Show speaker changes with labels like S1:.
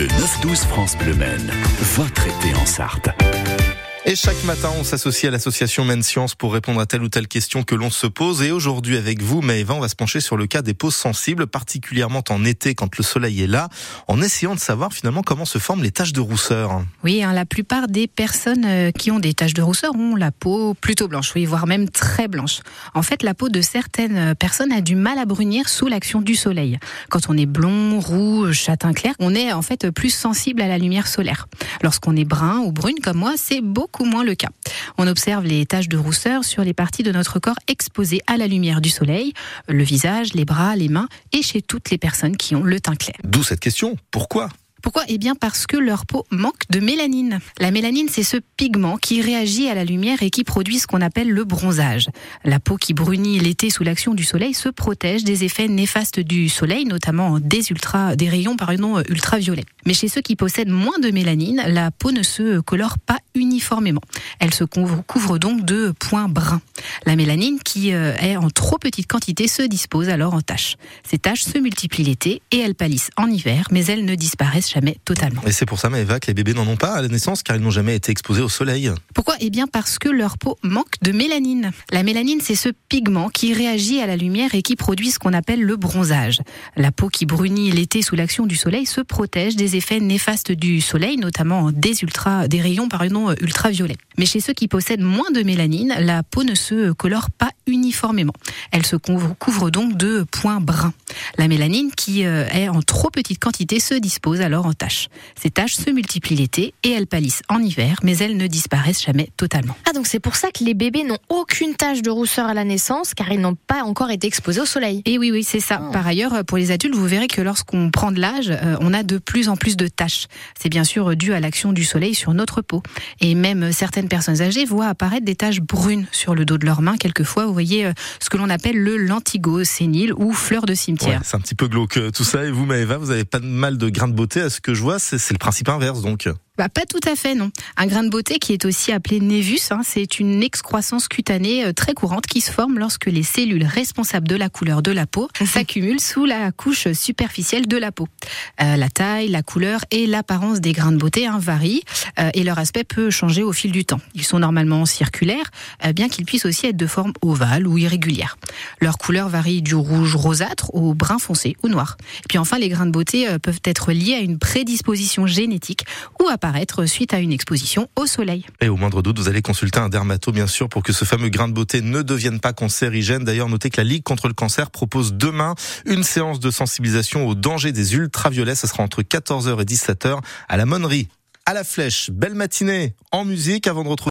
S1: Le 9-12 France Bleu Maine, votre été en Sarthe.
S2: Et chaque matin, on s'associe à l'association Men Science pour répondre à telle ou telle question que l'on se pose. Et aujourd'hui, avec vous, Maëva, on va se pencher sur le cas des peaux sensibles, particulièrement en été quand le soleil est là, en essayant de savoir finalement comment se forment les taches de rousseur.
S3: Oui, hein, la plupart des personnes euh, qui ont des taches de rousseur ont la peau plutôt blanche, oui, voire même très blanche. En fait, la peau de certaines euh, personnes a du mal à brunir sous l'action du soleil. Quand on est blond, roux, châtain clair, on est en fait plus sensible à la lumière solaire. Lorsqu'on est brun ou brune comme moi, c'est beaucoup moins le cas. On observe les taches de rousseur sur les parties de notre corps exposées à la lumière du soleil, le visage, les bras, les mains et chez toutes les personnes qui ont le teint clair.
S2: D'où cette question, pourquoi?
S3: Pourquoi? Eh bien parce que leur peau manque de mélanine. La mélanine, c'est ce pigment qui réagit à la lumière et qui produit ce qu'on appelle le bronzage. La peau qui brunit l'été sous l'action du soleil se protège des effets néfastes du soleil, notamment des ultra, des rayons pardon, ultraviolets. Mais chez ceux qui possèdent moins de mélanine, la peau ne se colore pas uniformément. Elle se couvre donc de points bruns. La mélanine, qui euh, est en trop petite quantité, se dispose alors en taches. Ces taches se multiplient l'été et elles pâlissent en hiver, mais elles ne disparaissent jamais totalement.
S2: Et c'est pour ça, Maëva, que les bébés n'en ont pas à la naissance, car ils n'ont jamais été exposés au soleil.
S3: Pourquoi? Eh bien parce que leur peau manque de mélanine. La mélanine, c'est ce pigment qui réagit à la lumière et qui produit ce qu'on appelle le bronzage. La peau qui brunit l'été sous l'action du soleil se protège des effets néfastes du soleil, notamment des, ultra, des rayons pardon, ultraviolets. Mais chez ceux qui possèdent moins de mélanine, la peau ne se colore pas uniformément. Elle se couvre donc de points bruns. La mélanine, qui euh, est en trop petite quantité, se dispose alors en taches. Ces taches se multiplient l'été et elles pâlissent en hiver, mais elles ne disparaissent jamais totalement.
S4: Ah donc c'est pour ça que les bébés n'ont aucune tache de rousseur à la naissance, car ils n'ont pas encore été exposés au soleil.
S3: Et oui, oui, c'est ça. Oh. Par ailleurs, pour les adultes, vous verrez que lorsqu'on prend de l'âge, euh, on a de plus en plus de taches. C'est bien sûr dû à l'action du soleil sur notre peau. Et même certaines personnes âgées voient apparaître des taches brunes sur le dos de leurs mains. Quelquefois, vous voyez euh, ce que l'on appelle le lentigo sénile ou fleur de cimetière.
S2: C'est un petit peu glauque euh, tout ça. Et vous, Maëva, vous avez pas mal de grain de beauté à ce que je vois. C'est le principe inverse donc.
S3: Bah, pas tout à fait, non. Un grain de beauté qui est aussi appelé névus, hein, c'est une excroissance cutanée euh, très courante qui se forme lorsque les cellules responsables de la couleur de la peau s'accumulent sous la couche superficielle de la peau. Euh, la taille, la couleur et l'apparence des grains de beauté hein, varient euh, et leur aspect peut changer au fil du temps. Ils sont normalement circulaires, bien qu'ils puissent aussi être de forme ovale ou irrégulière. Leur couleur varie du rouge rosâtre au brun foncé ou noir. Et puis enfin, les grains de beauté peuvent être liés à une prédisposition génétique ou à suite à une exposition au soleil.
S2: Et au moindre doute, vous allez consulter un dermato, bien sûr, pour que ce fameux grain de beauté ne devienne pas cancérigène. D'ailleurs, notez que la Ligue contre le cancer propose demain une séance de sensibilisation au danger des ultraviolets. Ce sera entre 14h et 17h à la Monnerie, à la Flèche. Belle matinée en musique avant de retrouver